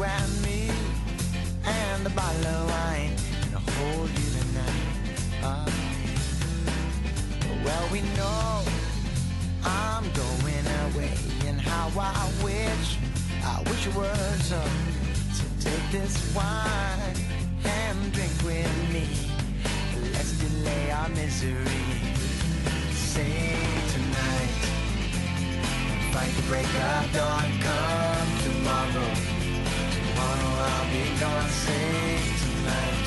You and me And a bottle of wine And I'll hold you tonight Ah. Well, we know I'm going away And how I wish I wish it was up To take this wine And drink with me Let's delay our misery Sing tonight. Fight the break of dawn. Come tomorrow. Tomorrow I'll be gone. Sing tonight.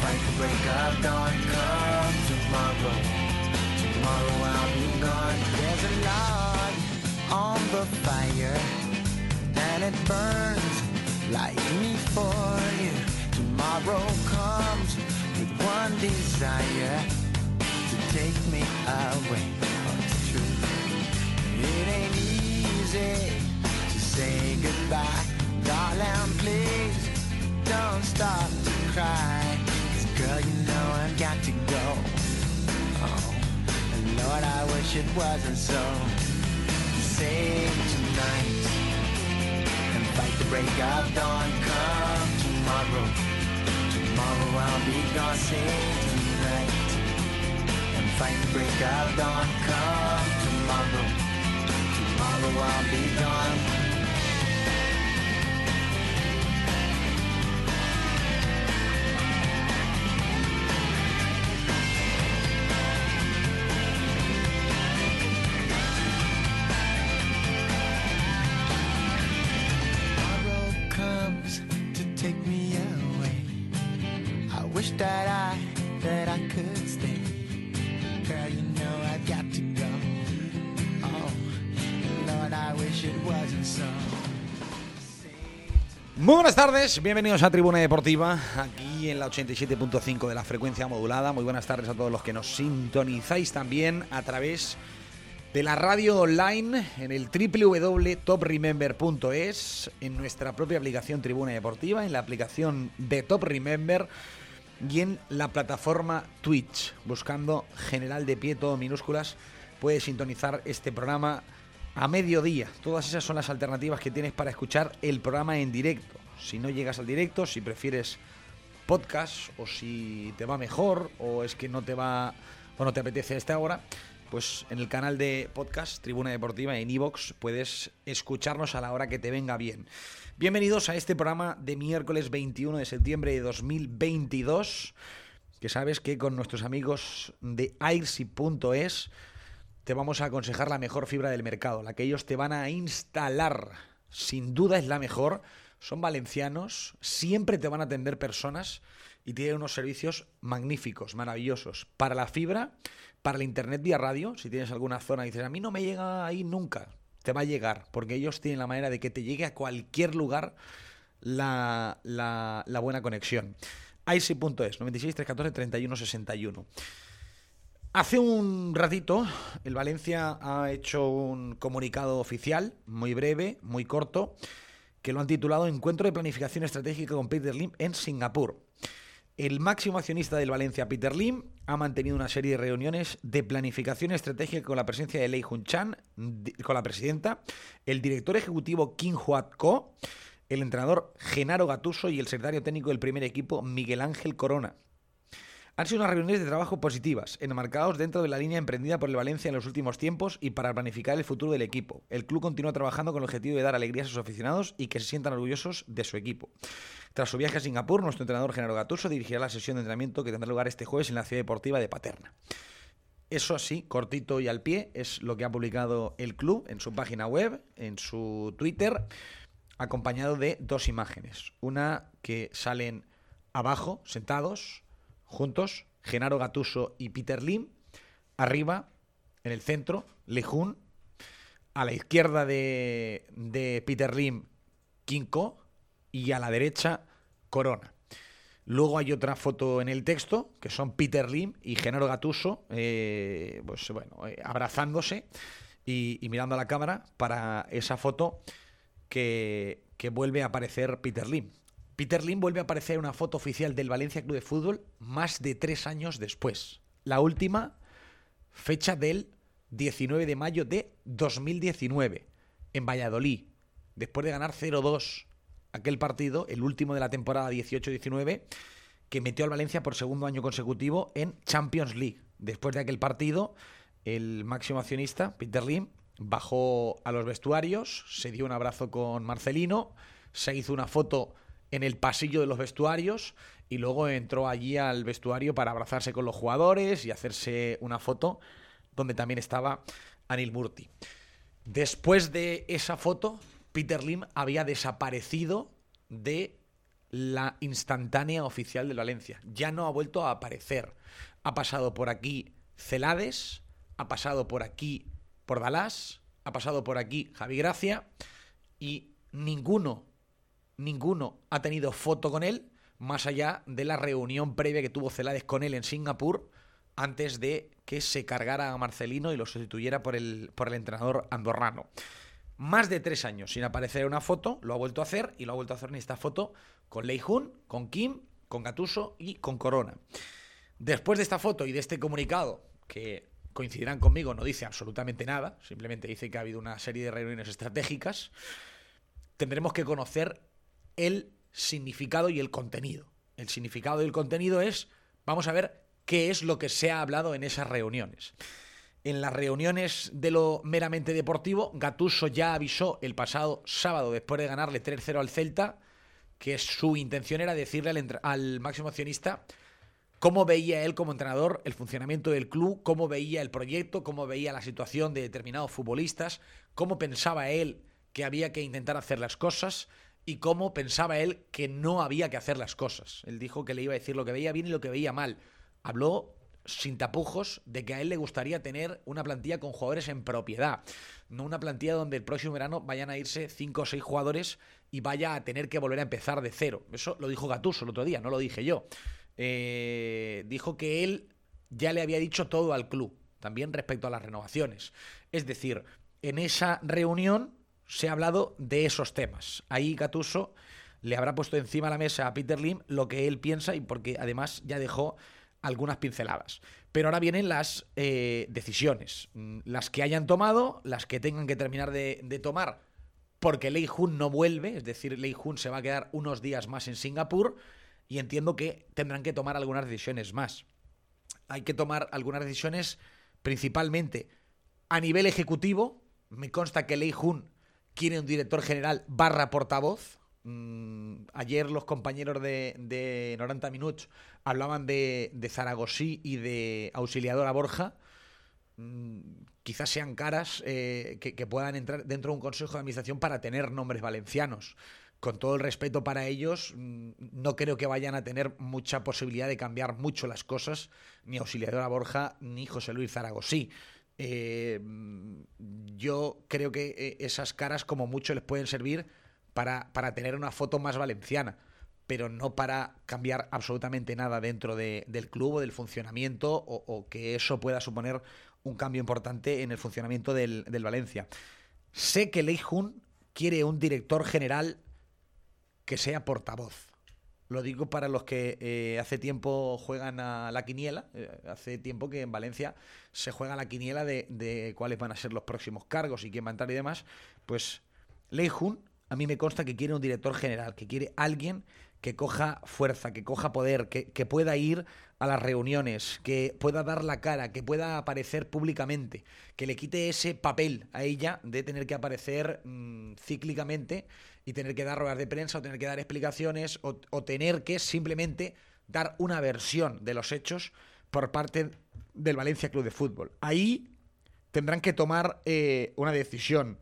Fight the break of dawn. Come tomorrow. Tomorrow I'll be gone. There's a log on the fire, and it burns like me for you. Tomorrow comes with one desire to take me away. Oh, it's true. Don't stop to cry. 'Cause girl, you know I've got to go. Oh, and Lord, I wish it wasn't so. Sing tonight and fight the break of dawn. Come tomorrow. Tomorrow I'll be gone. Sing tonight and fight the break of dawn. Come tomorrow. Tomorrow I'll be gone. Muy buenas tardes, bienvenidos a Tribuna Deportiva, aquí en la 87.5 de la frecuencia modulada. Muy buenas tardes a todos los que nos sintonizáis también a través de la radio online en el www.topremember.es, en nuestra propia aplicación Tribuna Deportiva, en la aplicación de Top Remember y en la plataforma Twitch, buscando General de Pie, todo minúsculas, puedes sintonizar este programa a mediodía. Todas esas son las alternativas que tienes para escuchar el programa en directo. Si no llegas al directo, si prefieres podcast o si te va mejor o es que no te va o no te apetece esta hora, pues en el canal de podcast Tribuna Deportiva en iVoox puedes escucharnos a la hora que te venga bien. Bienvenidos a este programa de miércoles 21 de septiembre de 2022, que sabes que con nuestros amigos de airsi.es te vamos a aconsejar la mejor fibra del mercado, la que ellos te van a instalar. Sin duda es la mejor. Son valencianos, siempre te van a atender personas y tienen unos servicios magníficos, maravillosos. Para la fibra, para el internet vía radio, si tienes alguna zona y dices, a mí no me llega ahí nunca, te va a llegar, porque ellos tienen la manera de que te llegue a cualquier lugar la, la, buena conexión. IC.es, 96 314 31 61. Hace un ratito, el Valencia ha hecho un comunicado oficial, muy breve, muy corto, que lo han titulado Encuentro de Planificación Estratégica con Peter Lim en Singapur. El máximo accionista del Valencia, Peter Lim, ha mantenido una serie de reuniones de planificación estratégica con la presencia de Lei Jun Chan, con la presidenta, el director ejecutivo Kim Huat Ko, el entrenador Genaro Gatuso y el secretario técnico del primer equipo, Miguel Ángel Corona. Han sido unas reuniones de trabajo positivas, enmarcados dentro de la línea emprendida por el Valencia en los últimos tiempos y para planificar el futuro del equipo. El club continúa trabajando con el objetivo de dar alegría a sus aficionados y que se sientan orgullosos de su equipo. Tras su viaje a Singapur, nuestro entrenador Genaro Gatuso dirigirá la sesión de entrenamiento que tendrá lugar este jueves en la ciudad deportiva de Paterna. Eso sí, cortito y al pie, es lo que ha publicado el club en su página web, en su Twitter, acompañado de dos imágenes. Una que salen abajo, sentados, juntos, Genaro Gatuso y Peter Lim. Arriba, en el centro, Lejun, a la izquierda de, Peter Lim, Kinko, y a la derecha, Corona. Luego hay otra foto en el texto, que son Peter Lim y Genaro Gatuso, eh, pues bueno, eh, abrazándose y, y, mirando a la cámara para esa foto que, que, vuelve a aparecer Peter Lim. Peter Lim vuelve a aparecer en una foto oficial del Valencia Club de Fútbol más de tres años después. La última fecha del 19 de mayo de 2019, en Valladolid, después de ganar 0-2 aquel partido, el último de la temporada 18-19, que metió al Valencia por segundo año consecutivo en Champions League. Después de aquel partido, el máximo accionista, Peter Lim, bajó a los vestuarios, se dio un abrazo con Marcelino, se hizo una foto en el pasillo de los vestuarios y luego entró allí al vestuario para abrazarse con los jugadores y hacerse una foto donde también estaba Anil Murti. Después de esa foto, Peter Lim había desaparecido de la instantánea oficial de Valencia. Ya no ha vuelto a aparecer. Ha pasado por aquí Celades, ha pasado por aquí por Dalás, ha pasado por aquí Javi Gracia y ninguno, ninguno ha tenido foto con él más allá de la reunión previa que tuvo Celades con él en Singapur antes de que se cargara a Marcelino y lo sustituyera por el, por el entrenador andorrano más de tres años sin aparecer una foto, lo ha vuelto a hacer y lo ha vuelto a hacer en esta foto con Lei Jun, con Kim, con Gatuso y con Corona. Después de esta foto y de este comunicado, que coincidirán conmigo, no dice absolutamente nada, simplemente dice que ha habido una serie de reuniones estratégicas, tendremos que conocer el significado y el contenido. El significado y el contenido es, vamos a ver qué es lo que se ha hablado en esas reuniones en las reuniones de lo meramente deportivo, Gatuso ya avisó el pasado sábado, después de ganarle 3-0 al Celta, que su intención era decirle al, al, máximo accionista cómo veía él como entrenador el funcionamiento del club, cómo veía el proyecto, cómo veía la situación de determinados futbolistas, cómo pensaba él que había que intentar hacer las cosas y cómo pensaba él que no había que hacer las cosas. Él dijo que le iba a decir lo que veía bien y lo que veía mal. Habló sin tapujos de que a él le gustaría tener una plantilla con jugadores en propiedad, no una plantilla donde el próximo verano vayan a irse cinco o seis jugadores y vaya a tener que volver a empezar de cero. Eso lo dijo Gatuso el otro día, no lo dije yo. Eh, dijo que él ya le había dicho todo al club, también respecto a las renovaciones. Es decir, en esa reunión se ha hablado de esos temas. Ahí Gatuso le habrá puesto encima de la mesa a Peter Lim lo que él piensa y porque además ya dejó algunas pinceladas. Pero ahora vienen las eh, decisiones, mm, las que hayan tomado, las que tengan que terminar de, de tomar, porque Lei Jun no vuelve, es decir, Lei Jun se va a quedar unos días más en Singapur y entiendo que tendrán que tomar algunas decisiones más. Hay que tomar algunas decisiones principalmente a nivel ejecutivo. Me consta que Lei Jun quiere un director general barra portavoz, Mm, ayer los compañeros de, de 90 Minutos hablaban de, de Zaragosí y de Auxiliadora Borja. Mm, quizás sean caras eh, que, puedan entrar dentro de un consejo de administración para tener nombres valencianos. Con todo el respeto para ellos, mm, no creo que vayan a tener mucha posibilidad de cambiar mucho las cosas, ni Auxiliadora Borja ni José Luis Zaragosí. Eh, yo creo que eh, esas caras como mucho les pueden servir para, para tener una foto más valenciana, pero no para cambiar absolutamente nada dentro de, del club o del funcionamiento o, que eso pueda suponer un cambio importante en el funcionamiento del, del Valencia. Sé que Lei Jun quiere un director general que sea portavoz. Lo digo para los que eh, hace tiempo juegan a la quiniela. Eh, hace tiempo que en Valencia se juega la quiniela de, de, cuáles van a ser los próximos cargos y quién va a entrar y demás. Pues Lei Jun a mí me consta que quiere un director general, que quiere alguien que coja fuerza, que coja poder, que, pueda ir a las reuniones, que pueda dar la cara, que pueda aparecer públicamente, que le quite ese papel a ella de tener que aparecer mmm, cíclicamente y tener que dar ruedas de prensa o tener que dar explicaciones o, tener que simplemente dar una versión de los hechos por parte del Valencia Club de Fútbol. Ahí tendrán que tomar eh, una decisión.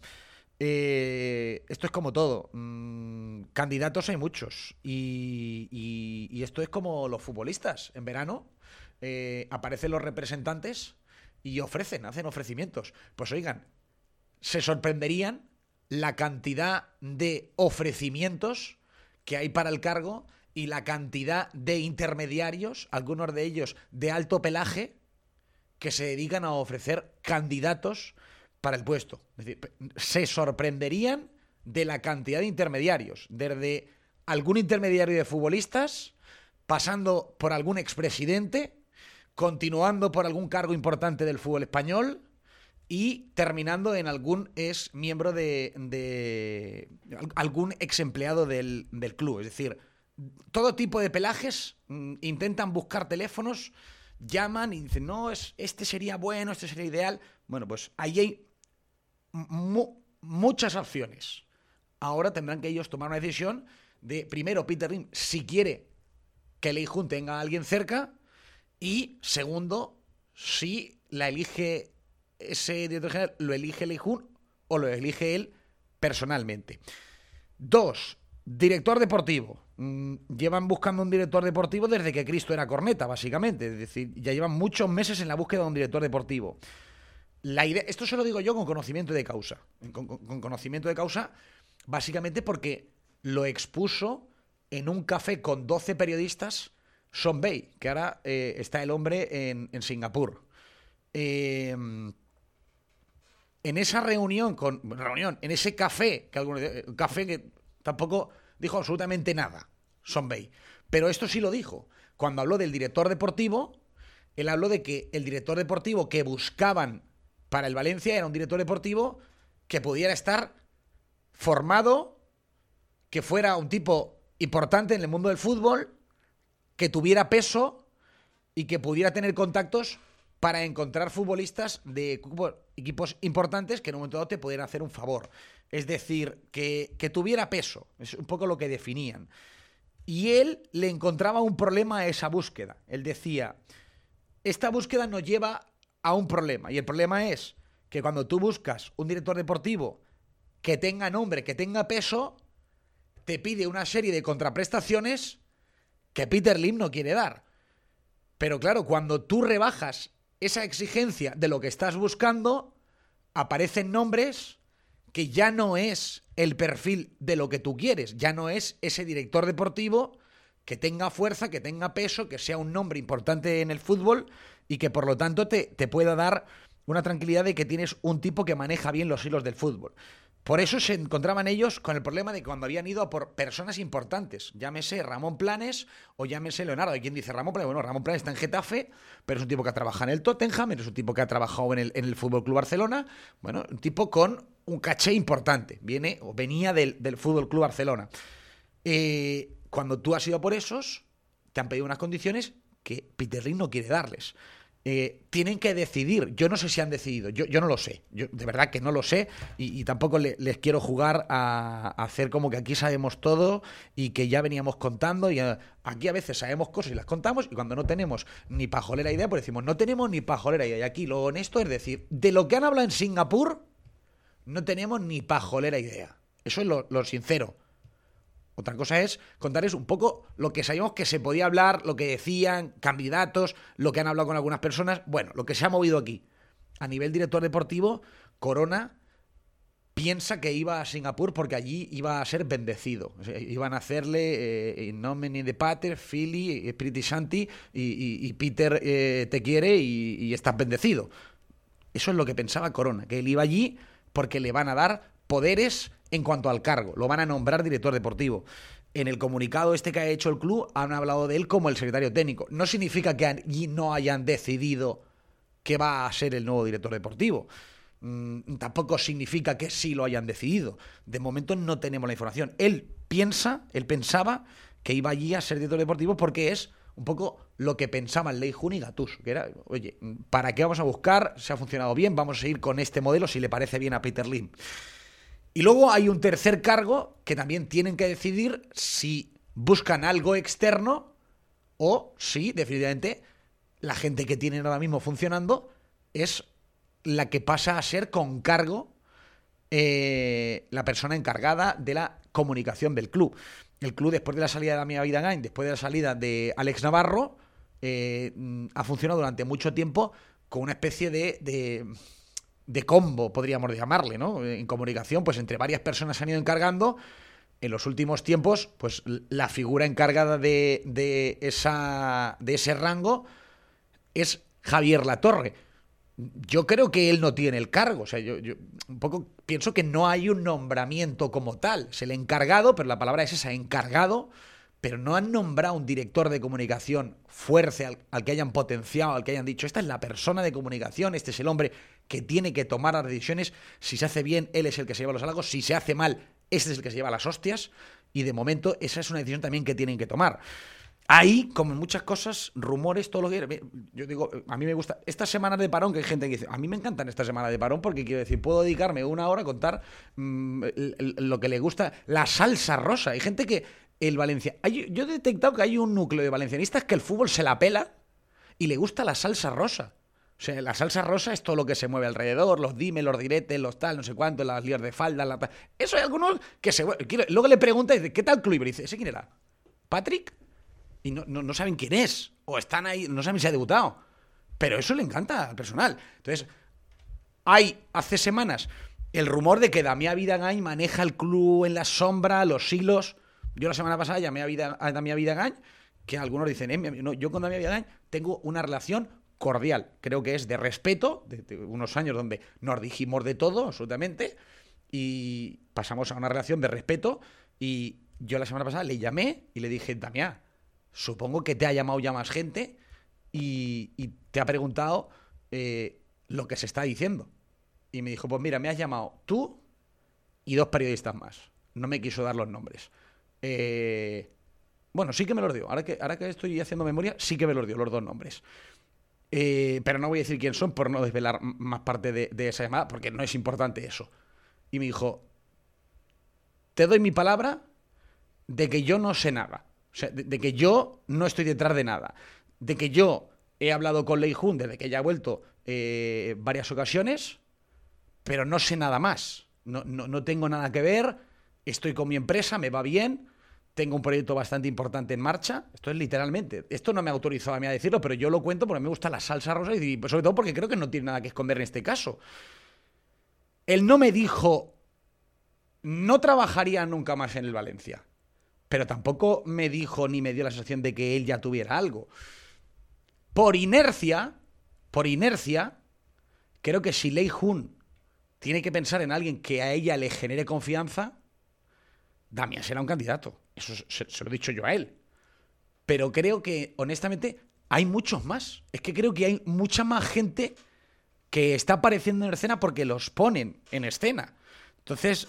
Eh, esto es como todo. Mm, candidatos hay muchos. Y, y, y, esto es como los futbolistas. En verano eh, aparecen los representantes y ofrecen, hacen ofrecimientos. Pues oigan, se sorprenderían la cantidad de ofrecimientos que hay para el cargo y la cantidad de intermediarios, algunos de ellos de alto pelaje, que se dedican a ofrecer candidatos para el puesto. Es decir, se sorprenderían de la cantidad de intermediarios, desde algún intermediario de futbolistas, pasando por algún expresidente, continuando por algún cargo importante del fútbol español y terminando en algún ex miembro de, de algún ex empleado del, del club. Es decir, todo tipo de pelajes mm, intentan buscar teléfonos, llaman y dicen, no, es, este sería bueno, este sería ideal. Bueno, pues ahí hay muchas opciones. Ahora tendrán que ellos tomar una decisión de, primero, Peter Lim, si quiere que Lei Jun tenga a alguien cerca, y segundo, si la elige ese director general, lo elige Lei Jun o lo elige él personalmente. Dos, director deportivo. Mm, llevan buscando un director deportivo desde que Cristo era corneta, básicamente. Es decir, ya llevan muchos meses en la búsqueda de un director deportivo. Esto se lo digo yo con conocimiento de causa. Con, conocimiento de causa, básicamente porque lo expuso en un café con 12 periodistas Son Bay, que ahora eh, está el hombre en, Singapur. Eh, en esa reunión, con, reunión, en ese café, que un café que tampoco dijo absolutamente nada. Son Bay. Pero esto sí lo dijo. Cuando habló del director deportivo, él habló de que el director deportivo que buscaban para el Valencia era un director deportivo que pudiera estar formado, que fuera un tipo importante en el mundo del fútbol, que tuviera peso y que pudiera tener contactos para encontrar futbolistas de equipos importantes que en un momento dado te pudieran hacer un favor. Es decir, que, que tuviera peso. Es un poco lo que definían. Y él le encontraba un problema a esa búsqueda. Él decía, esta búsqueda nos lleva a un problema. Y el problema es que cuando tú buscas un director deportivo que tenga nombre, que tenga peso, te pide una serie de contraprestaciones que Peter Lim no quiere dar. Pero claro, cuando tú rebajas esa exigencia de lo que estás buscando, aparecen nombres que ya no es el perfil de lo que tú quieres, ya no es ese director deportivo que tenga fuerza, que tenga peso, que sea un nombre importante en el fútbol y que por lo tanto te, te pueda dar una tranquilidad de que tienes un tipo que maneja bien los hilos del fútbol. Por eso se encontraban ellos con el problema de cuando habían ido por personas importantes, llámese Ramón Planes o llámese Leonardo. ¿Y quién dice Ramón Planes? Bueno, Ramón Planes está en Getafe, pero es un tipo que ha trabajado en el Tottenham, es un tipo que ha trabajado en el, en el Fútbol Club Barcelona. Bueno, un tipo con un caché importante. Viene o venía del, del Fútbol Club Barcelona. Eh, cuando tú has ido por esos, te han pedido unas condiciones que Peter Lee no quiere darles. Eh, tienen que decidir. Yo no sé si han decidido, yo, yo no lo sé. Yo de verdad que no lo sé y, tampoco les quiero jugar a, hacer como que aquí sabemos todo y que ya veníamos contando. Y eh, aquí a veces sabemos cosas y las contamos y cuando no tenemos ni pajolera idea, pues decimos, no tenemos ni pajolera idea. Y aquí lo honesto es decir, de lo que han hablado en Singapur, no tenemos ni pajolera idea. Eso es lo sincero. Otra cosa es contarles un poco lo que sabíamos que se podía hablar, lo que decían, candidatos, lo que han hablado con algunas personas. Bueno, lo que se ha movido aquí. A nivel director deportivo, Corona piensa que iba a Singapur porque allí iba a ser bendecido. iban a hacerle eh, nomine de Pater, Philly, Espíritu Santi y, Peter eh, te quiere y, y estás bendecido. Eso es lo que pensaba Corona, que él iba allí porque le van a dar poderes en cuanto al cargo. Lo van a nombrar director deportivo. En el comunicado este que ha hecho el club han hablado de él como el secretario técnico. No significa que allí no hayan decidido que va a ser el nuevo director deportivo. Mm, tampoco significa que sí lo hayan decidido. De momento no tenemos la información. Él piensa, él pensaba que iba allí a ser director deportivo porque es un poco lo que pensaban Ley Jun y era, oye, ¿para qué vamos a buscar? Se ha funcionado bien, vamos a seguir con este modelo si le parece bien a Peter Lim. Y luego hay un tercer cargo que también tienen que decidir si buscan algo externo o si definitivamente la gente que tienen ahora mismo funcionando es la que pasa a ser con cargo eh, la persona encargada de la comunicación del club. El club, después de la salida de Damián Vidagain, después de la salida de Alex Navarro, eh, ha funcionado durante mucho tiempo con una especie de, de combo, podríamos llamarle, ¿no? En comunicación, pues entre varias personas se han ido encargando. En los últimos tiempos, pues la figura encargada de, de, esa, de ese rango es Javier Latorre. Yo creo que él no tiene el cargo. O sea, yo, yo, un poco pienso que no hay un nombramiento como tal. Le ha encargado, pero la palabra es esa, encargado, pero no han nombrado un director de comunicación fuerte al, al, que hayan potenciado, al que hayan dicho, esta es la persona de comunicación, este es el hombre que tiene que tomar las decisiones. Si se hace bien, él es el que se lleva los halagos. Si se hace mal, este es el que se lleva las hostias. Y de momento, esa es una decisión también que tienen que tomar. Ahí, como en muchas cosas, rumores, todo lo que. Yo digo, a mí me gusta. Estas semanas de parón, que hay gente que dice, a mí me encantan estas semanas de parón porque quiero decir, puedo dedicarme una hora a contar mmm, lo que le gusta, la salsa rosa. Hay gente que el Valencia. Yo he detectado que hay un núcleo de valencianistas que el fútbol se la pela y le gusta la salsa rosa. O sea, la salsa rosa es todo lo que se mueve alrededor, los dime, los diretes, los tal, no sé cuánto, las líos de falda, la. Eso hay algunos que se. Luego le pregunta y dice, ¿qué tal club? Y dice, ¿ese quién era? ¿Patrick? y no, no, saben quién es, o están ahí, no saben si ha debutado. Pero eso le encanta al personal. Entonces, hay hace semanas el rumor de que Damián Vidagañ maneja el club en la sombra, los hilos. Yo la semana pasada llamé a, Vida, a Damián Vidagañ, que algunos dicen, eh, no, yo con Damián Vidagañ tengo una relación cordial. Creo que es de respeto, de, unos años donde nos dijimos de todo, absolutamente, y pasamos a una relación de respeto. Y yo la semana pasada le llamé y le dije, Damián, supongo que te ha llamado ya más gente y, y te ha preguntado eh, lo que se está diciendo. Y me dijo, pues mira, me has llamado tú y dos periodistas más. No me quiso dar los nombres. Eh, bueno, sí que me los dio. Ahora que, que estoy haciendo memoria, sí que me los dio los dos nombres. Eh, pero no voy a decir quién son por no desvelar más parte de, esa llamada, porque no es importante eso. Y me dijo, te doy mi palabra de que yo no sé nada. O sea, de, que yo no estoy detrás de nada. De que yo he hablado con Lei Jun desde que ella ha vuelto eh, varias ocasiones, pero no sé nada más. No, tengo nada que ver. Estoy con mi empresa, me va bien. Tengo un proyecto bastante importante en marcha. Esto es literalmente. Esto no me ha autorizado a mí a decirlo, pero yo lo cuento porque me gusta la salsa rosa y sobre todo porque creo que no tiene nada que esconder en este caso. Él no me dijo, no trabajaría nunca más en el Valencia pero tampoco me dijo ni me dio la sensación de que él ya tuviera algo. Por inercia, por inercia, creo que si Lei Jun tiene que pensar en alguien que a ella le genere confianza, Damián será un candidato. Eso se, lo he dicho yo a él. Pero creo que, honestamente, hay muchos más. Es que creo que hay mucha más gente que está apareciendo en escena porque los ponen en escena. Entonces,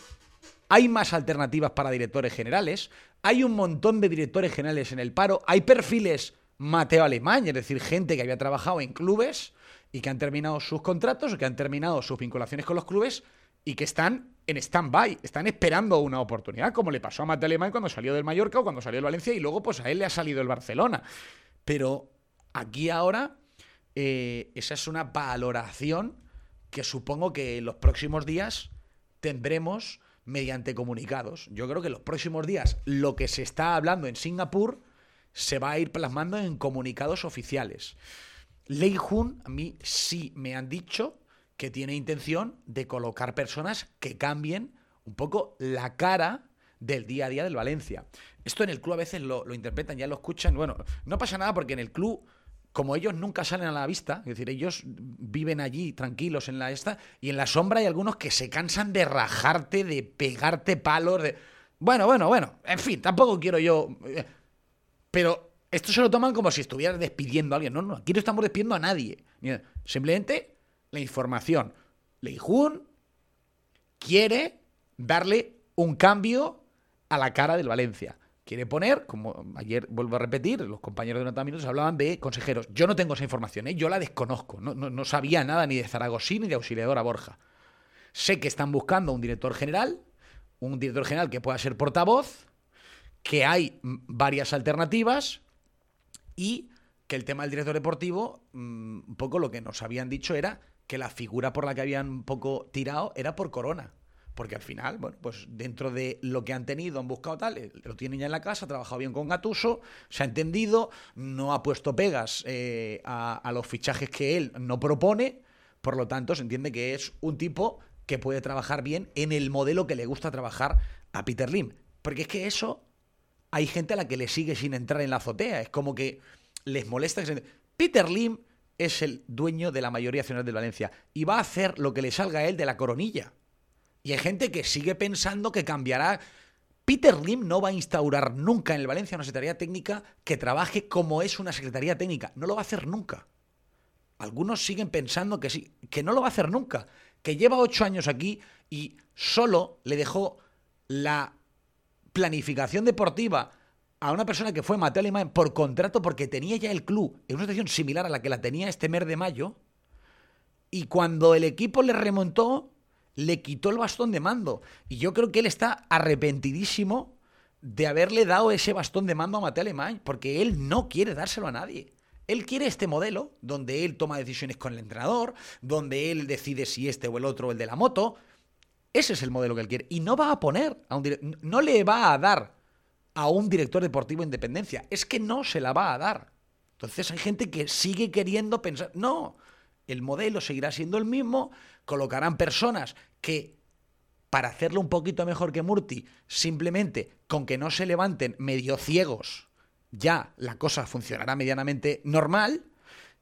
hay más alternativas para directores generales, hay un montón de directores generales en el paro, hay perfiles Mateo Alemán, es decir, gente que había trabajado en clubes y que han terminado sus contratos o que han terminado sus vinculaciones con los clubes y que están en stand-by, están esperando una oportunidad, como le pasó a Mateo Alemán cuando salió del Mallorca o cuando salió del Valencia y luego pues a él le ha salido el Barcelona. Pero aquí ahora eh, esa es una valoración que supongo que en los próximos días tendremos mediante comunicados. Yo creo que en los próximos días lo que se está hablando en Singapur se va a ir plasmando en comunicados oficiales. Lei Jun, a mí sí me han dicho que tiene intención de colocar personas que cambien un poco la cara del día a día del Valencia. Esto en el club a veces lo, lo interpretan, ya lo escuchan. Bueno, no pasa nada porque en el club como ellos nunca salen a la vista, es decir, ellos viven allí tranquilos en la esta, y en la sombra hay algunos que se cansan de rajarte, de pegarte palos, de... Bueno, bueno, bueno, en fin, tampoco quiero yo... eh, Pero esto se lo toman como si estuvieras despidiendo a alguien. No, no, aquí no estamos despidiendo a nadie. Simplemente la información. Leijun quiere darle un cambio a la cara del Valencia quiere poner, como ayer vuelvo a repetir, los compañeros de Nota Minutos hablaban de consejeros. Yo no tengo esa información, ¿eh? yo la desconozco. No, no, no, sabía nada ni de Zaragosí ni de Auxiliadora Borja. Sé que están buscando un director general, un director general que pueda ser portavoz, que hay varias alternativas y que el tema del director deportivo, mmm, un poco lo que nos habían dicho era que la figura por la que habían un poco tirado era por Corona porque al final, bueno, pues dentro de lo que han tenido, han buscado tal, eh, lo tienen ya en la casa, ha trabajado bien con Gatuso, se ha entendido, no ha puesto pegas eh, a, los fichajes que él no propone, por lo tanto, se entiende que es un tipo que puede trabajar bien en el modelo que le gusta trabajar a Peter Lim. Porque es que eso hay gente a la que le sigue sin entrar en la azotea. Es como que les molesta que se... Peter Lim es el dueño de la mayoría nacional de Valencia y va a hacer lo que le salga a él de la coronilla. Y hay gente que sigue pensando que cambiará. Peter Lim no va a instaurar nunca en el Valencia una secretaría técnica que trabaje como es una secretaría técnica. No lo va a hacer nunca. Algunos siguen pensando que sí, que no lo va a hacer nunca. Que lleva ocho años aquí y solo le dejó la planificación deportiva a una persona que fue Mateo Alemán por contrato porque tenía ya el club en una situación similar a la que la tenía este mes de mayo. Y cuando el equipo le remontó, le quitó el bastón de mando. Y yo creo que él está arrepentidísimo de haberle dado ese bastón de mando a Mateo Alemán, porque él no quiere dárselo a nadie. Él quiere este modelo donde él toma decisiones con el entrenador, donde él decide si este o el otro o el de la moto. Ese es el modelo que él quiere. Y no va a poner a un no le va a dar a un director deportivo independencia. Es que no se la va a dar. Entonces hay gente que sigue queriendo pensar. No, el modelo seguirá siendo el mismo. Colocarán personas que, para hacerlo un poquito mejor que Murti, simplemente con que no se levanten medio ciegos, ya la cosa funcionará medianamente normal.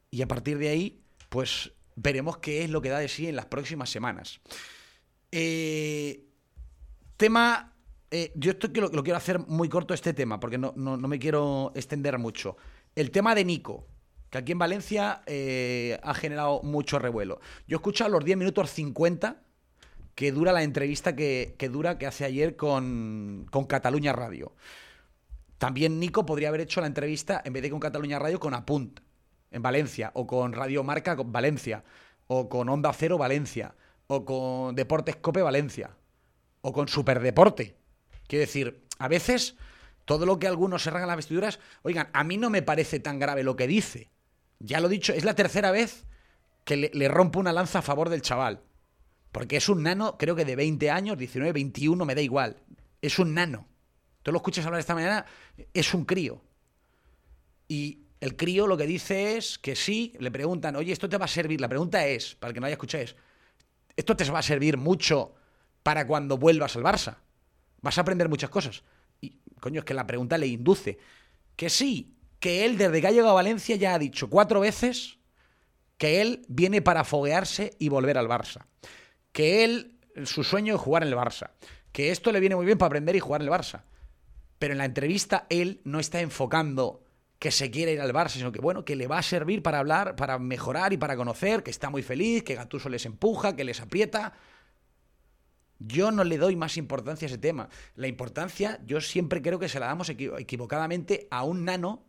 Y a partir de ahí, pues veremos qué es lo que da de sí en las próximas semanas. Eh, tema. Eh, yo esto lo, lo, quiero hacer muy corto este tema, porque no, no, me quiero extender mucho. El tema de Nico, que aquí en Valencia eh, ha generado mucho revuelo. Yo he escuchado los 10 minutos 50 que dura la entrevista que, que dura que hace ayer con, con, Cataluña Radio. También Nico podría haber hecho la entrevista, en vez de con Cataluña Radio, con Apunt, en Valencia, o con Radio Marca Valencia, o con Onda Cero Valencia o con Deportes Cope Valencia, o con Superdeporte. Quiero decir, a veces todo lo que algunos se ragan las vestiduras, oigan, a mí no me parece tan grave lo que dice. Ya lo he dicho, es la tercera vez que le, le rompo una lanza a favor del chaval. Porque es un nano, creo que de 20 años, 19, 21, me da igual. Es un nano. Tú lo escuchas hablar esta mañana, es un crío. Y el crío lo que dice es que sí, le preguntan, oye, esto te va a servir. La pregunta es, para el que no haya escuchado, es, esto te va a servir mucho para cuando vuelvas al Barça. Vas a aprender muchas cosas. Y, coño, es que la pregunta le induce. Que sí, que él desde que ha llegado a Valencia ya ha dicho cuatro veces que él viene para foguearse y volver al Barça. Que él, su sueño es jugar en el Barça. Que esto le viene muy bien para aprender y jugar en el Barça. Pero en la entrevista él no está enfocando que se quiere ir al Barça, sino que bueno, que le va a servir para hablar, para mejorar y para conocer, que está muy feliz, que Gatuso les empuja, que les aprieta. Yo no le doy más importancia a ese tema. La importancia, yo siempre creo que se la damos equivocadamente a un nano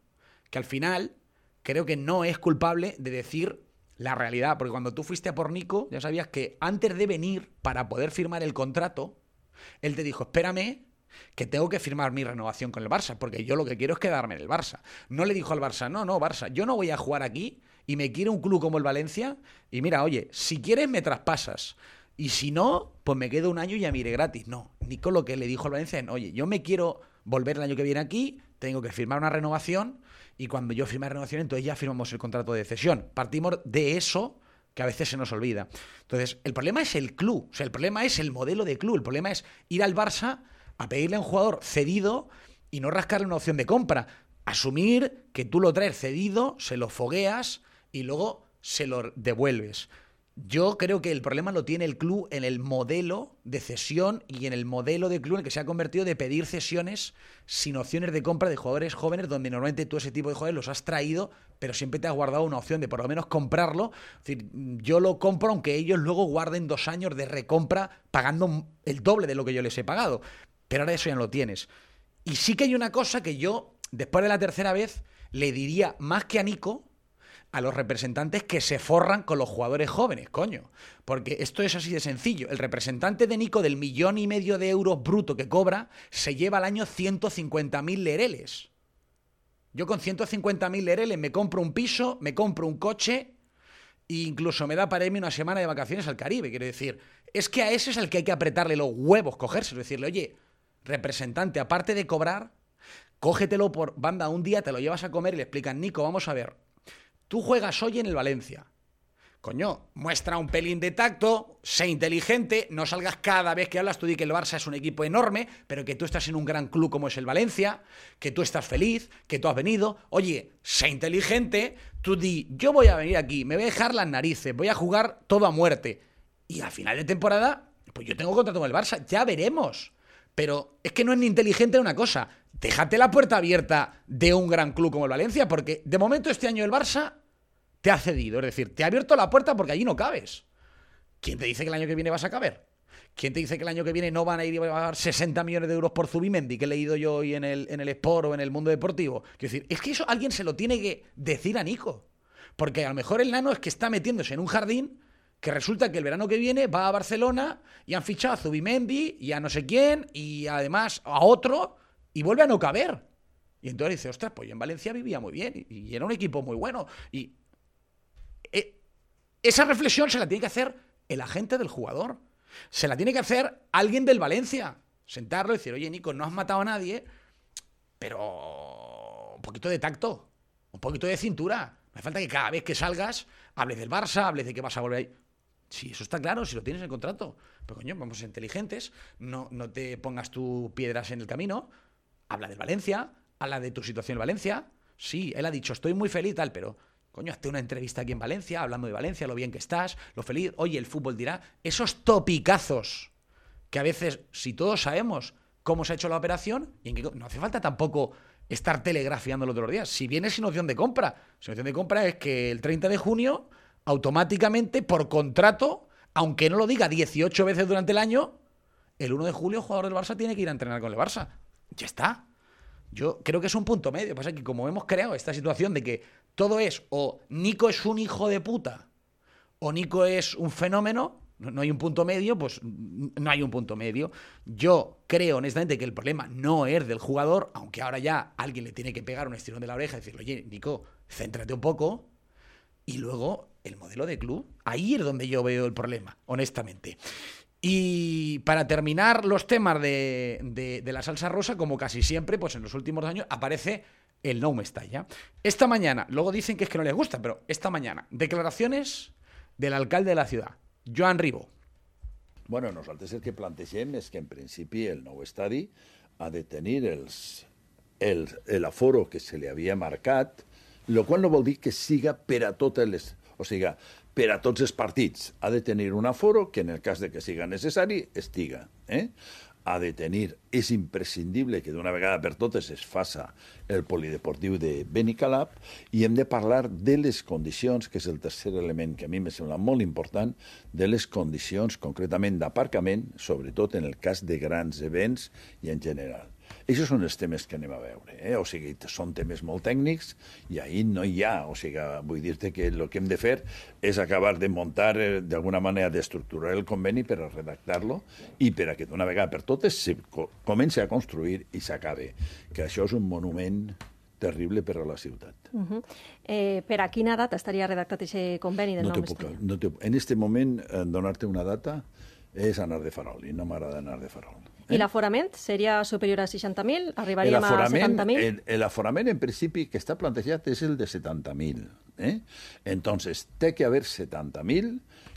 que al final creo que no es culpable de decir la realidad. Porque cuando tú fuiste a por Nico, ya sabías que antes de venir para poder firmar el contrato, él te dijo, espérame, que tengo que firmar mi renovación con el Barça, porque yo lo que quiero es quedarme en el Barça. No le dijo al Barça, no, no, Barça, yo no voy a jugar aquí y me quiere un club como el Valencia y mira, oye, si quieres me traspasas. Y si no, pues me quedo un año y ya mire gratis. No, Nico lo que le dijo al Valencia es, oye, yo me quiero volver el año que viene aquí, tengo que firmar una renovación y cuando yo firme la renovación, entonces ya firmamos el contrato de cesión. Partimos de eso que a veces se nos olvida. Entonces, el problema es el club, o sea, el problema es el modelo de club, el problema es ir al Barça a pedirle a un jugador cedido y no rascarle una opción de compra. Asumir que tú lo traes cedido, se lo fogueas y luego se lo devuelves. Yo creo que el problema lo tiene el club en el modelo de cesión y en el modelo de club en el que se ha convertido de pedir cesiones sin opciones de compra de jugadores jóvenes, donde normalmente tú ese tipo de jugadores los has traído, pero siempre te has guardado una opción de por lo menos comprarlo. Es decir, yo lo compro aunque ellos luego guarden dos años de recompra pagando el doble de lo que yo les he pagado. Pero ahora eso ya no lo tienes. Y sí que hay una cosa que yo, después de la tercera vez, le diría más que a Nico, a los representantes que se forran con los jugadores jóvenes, coño. Porque esto es así de sencillo. El representante de Nico del millón y medio de euros bruto que cobra se lleva al año 150.000 lereles. Yo con 150.000 lereles me compro un piso, me compro un coche E incluso me da para irme una semana de vacaciones al Caribe. Quiero decir, es que a ese es el que hay que apretarle los huevos, cogerse, decirle, oye, representante, aparte de cobrar, cógetelo por banda un día, te lo llevas a comer y le explican, Nico, vamos a ver, tú juegas hoy en el Valencia. Coño, muestra un pelín de tacto, sé inteligente, no salgas cada vez que hablas, tú di que el Barça es un equipo enorme, pero que tú estás en un gran club como es el Valencia, que tú estás feliz, que tú has venido. Oye, sé inteligente, tú di, yo voy a venir aquí, me voy a dejar las narices, voy a jugar todo a muerte. Y al final de temporada, pues yo tengo contrato con el Barça, ya veremos. Pero es que no es ni inteligente una cosa. Déjate la puerta abierta de un gran club como el Valencia, porque de momento este año el Barça te ha cedido. Es decir, te ha abierto la puerta porque allí no cabes. ¿Quién te dice que el año que viene vas a caber? ¿Quién te dice que el año que viene no van a ir a pagar 60 millones de euros por Zubimendi, que he leído yo hoy en el, en el Sport o en el mundo deportivo? Quiero decir, es que eso alguien se lo tiene que decir a Nico. Porque a lo mejor el nano es que está metiéndose en un jardín que resulta que el verano que viene va a Barcelona y han fichado a Zubimendi y a no sé quién y además a otro y vuelve a no caber. Y entonces dice, ostras, pues yo en Valencia vivía muy bien y, era un equipo muy bueno. Esa reflexión se la tiene que hacer el agente del jugador. Se la tiene que hacer alguien del Valencia. Sentarlo y decir, oye, Nico, no has matado a nadie, pero un poquito de tacto, un poquito de cintura. No hace falta que cada vez que salgas hables del Barça, hables de que vas a volver ahí. Sí, eso está claro, si lo tienes en contrato. Pero coño, vamos inteligentes, no, no te pongas tus piedras en el camino. Habla de Valencia, habla de tu situación en Valencia. Sí, él ha dicho, estoy muy feliz, tal, pero coño, hazte una entrevista aquí en Valencia, hablando de Valencia, lo bien que estás, lo feliz. Oye, el fútbol dirá, esos topicazos que a veces, si todos sabemos cómo se ha hecho la operación, y en qué, no hace falta tampoco estar telegrafiándolo todos los días. Si viene sin opción de compra, sin opción de compra es que el 30 de junio automáticamente, por contrato, aunque no lo diga 18 veces durante el año, el 1 de julio el jugador del Barça tiene que ir a entrenar con el Barça. Ya está. Yo creo que es un punto medio. Pasa que como hemos creado esta situación de que todo es o Nico es un hijo de puta o Nico es un fenómeno, no hay un punto medio, pues no hay un punto medio. Yo creo honestamente que el problema no es del jugador, aunque ahora ya alguien le tiene que pegar un estirón de la oreja y decirle, oye, Nico, céntrate un poco. Y luego el modelo de club. Ahí es donde yo veo el problema, honestamente. Y para terminar los temas de, la salsa rosa, como casi siempre, pues en los últimos años aparece el no me estalla. Esta mañana, luego dicen que es que no les gusta, pero esta mañana, declaraciones del alcalde de la ciudad, Joan Ribó. Bueno, nosaltres el que plantegem és que en principi el nou estadi ha de tenir els, el, el aforo que se li havia marcat, lo qual no vol dir que siga per a totes les o sigui, per a tots els partits ha de tenir un aforo que en el cas de que siga necessari estiga. Eh? Ha de tenir, és imprescindible que d'una vegada per totes es faça el polideportiu de Benicalap i hem de parlar de les condicions, que és el tercer element que a mi me sembla molt important, de les condicions concretament d'aparcament, sobretot en el cas de grans events i en general. Aquests són els temes que anem a veure. Eh? O sigui, són temes molt tècnics i ahir no hi ha. O sigui, vull dir-te que el que hem de fer és acabar de muntar, eh, d'alguna manera, d'estructurar el conveni per a redactar-lo i per a que d'una vegada per totes se comenci a construir i s'acabe. Que això és un monument terrible per a la ciutat. Uh -huh. eh, per a quina data estaria redactat aquest conveni del no nou puc, no En aquest moment, eh, donar-te una data és anar de farol, i no m'agrada anar de farol. I l'aforament seria superior a 60.000? Arribaríem a 70.000? L'aforament, en principi, que està plantejat és el de 70.000. Eh? Entonces, té que haver 70.000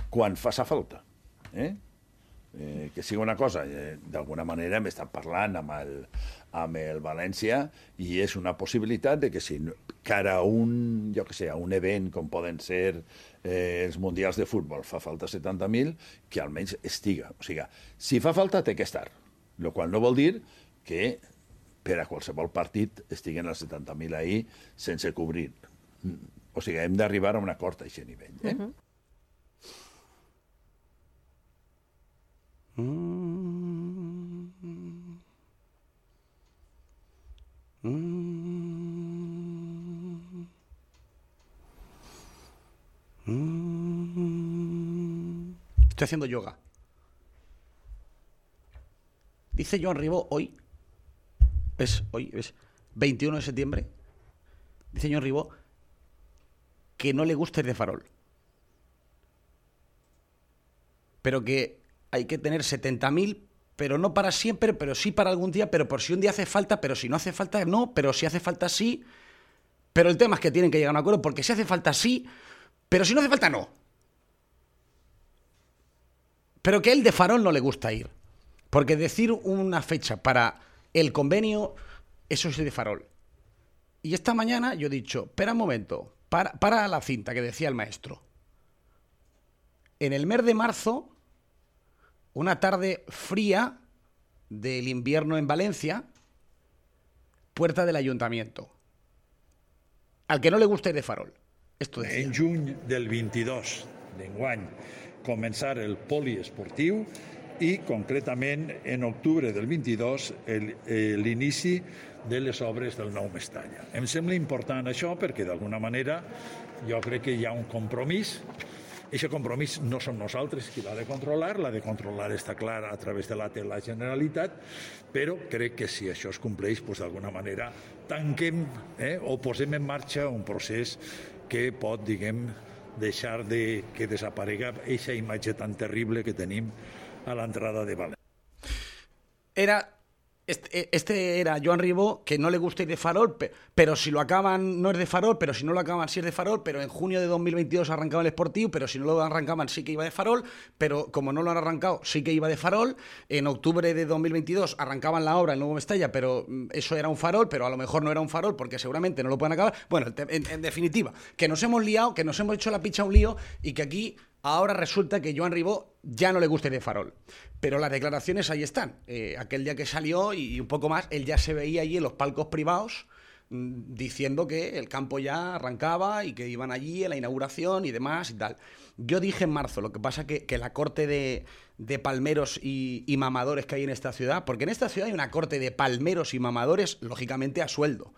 quan faça falta. Eh? Eh, que sigui una cosa, eh, d'alguna manera hem estat parlant amb el, amb el València i és una possibilitat de que si cara a un, jo que sé, a un event com poden ser eh, els mundials de futbol fa falta 70.000, que almenys estiga. O sigui, si fa falta té que estar el qual no vol dir que per a qualsevol partit estiguen els 70.000 ahir sense cobrir. O sigui, hem d'arribar a un acord a aquest nivell. Eh? Uh -huh. Mm Estoy haciendo yoga. Dice Joan Ribó hoy, es hoy, es 21 de septiembre, dice Joan Ribó que no le gusta ir de farol. pero que hay que tener 70.000, pero no para siempre, pero sí para algún día, pero por si un día hace falta, pero si no hace falta, no, pero si hace falta, sí. Pero el tema es que tienen que llegar a un acuerdo porque si hace falta, sí, pero si no hace falta, no. Pero que él de farol no le gusta ir. Porque decir una fecha para el convenio, eso es de farol. Y esta mañana yo he dicho, espera un momento, para, para la cinta que decía el maestro. En el mes de marzo, una tarde fría del invierno en Valencia, puerta del ayuntamiento. Al que no le guste de farol. Esto En junio del 22 d'enguany comenzar el poliesportiu i concretament en octubre del 22 eh, l'inici de les obres del nou Mestalla. Em sembla important això perquè d'alguna manera jo crec que hi ha un compromís Aquest compromís no som nosaltres qui l'ha de controlar, l'ha de controlar està clar a través de la, de la Generalitat, però crec que si això es compleix, doncs d'alguna manera tanquem eh, o posem en marxa un procés que pot, diguem, deixar de que desaparega aquesta imatge tan terrible que tenim a l'entrada de València. Era este, este, era Joan Ribó, que no le gusta ir de farol, pero si lo acaban no es de farol, pero si no lo acaban sí es de farol, pero en junio de 2022 arrancaba el Sportivo, pero si no lo arrancaban sí que iba de farol, pero como no lo han arrancado sí que iba de farol, en octubre de 2022 arrancaban la obra en Nuevo Mestalla, pero mm, eso era un farol, pero a lo mejor no era un farol porque seguramente no lo pueden acabar. Bueno, en definitiva, que nos hemos liado, que nos hemos hecho la picha un lío y que aquí Ahora resulta que Joan Ribó ya no le gusta de farol. Pero las declaraciones ahí están. Eh, aquel día que salió y un poco más, él ya se veía allí en los palcos privados mm, diciendo que el campo ya arrancaba y que iban allí en la inauguración y demás y tal. Yo dije en marzo, lo que pasa que, que la corte de, palmeros y, y, mamadores que hay en esta ciudad, porque en esta ciudad hay una corte de palmeros y mamadores, lógicamente a sueldo.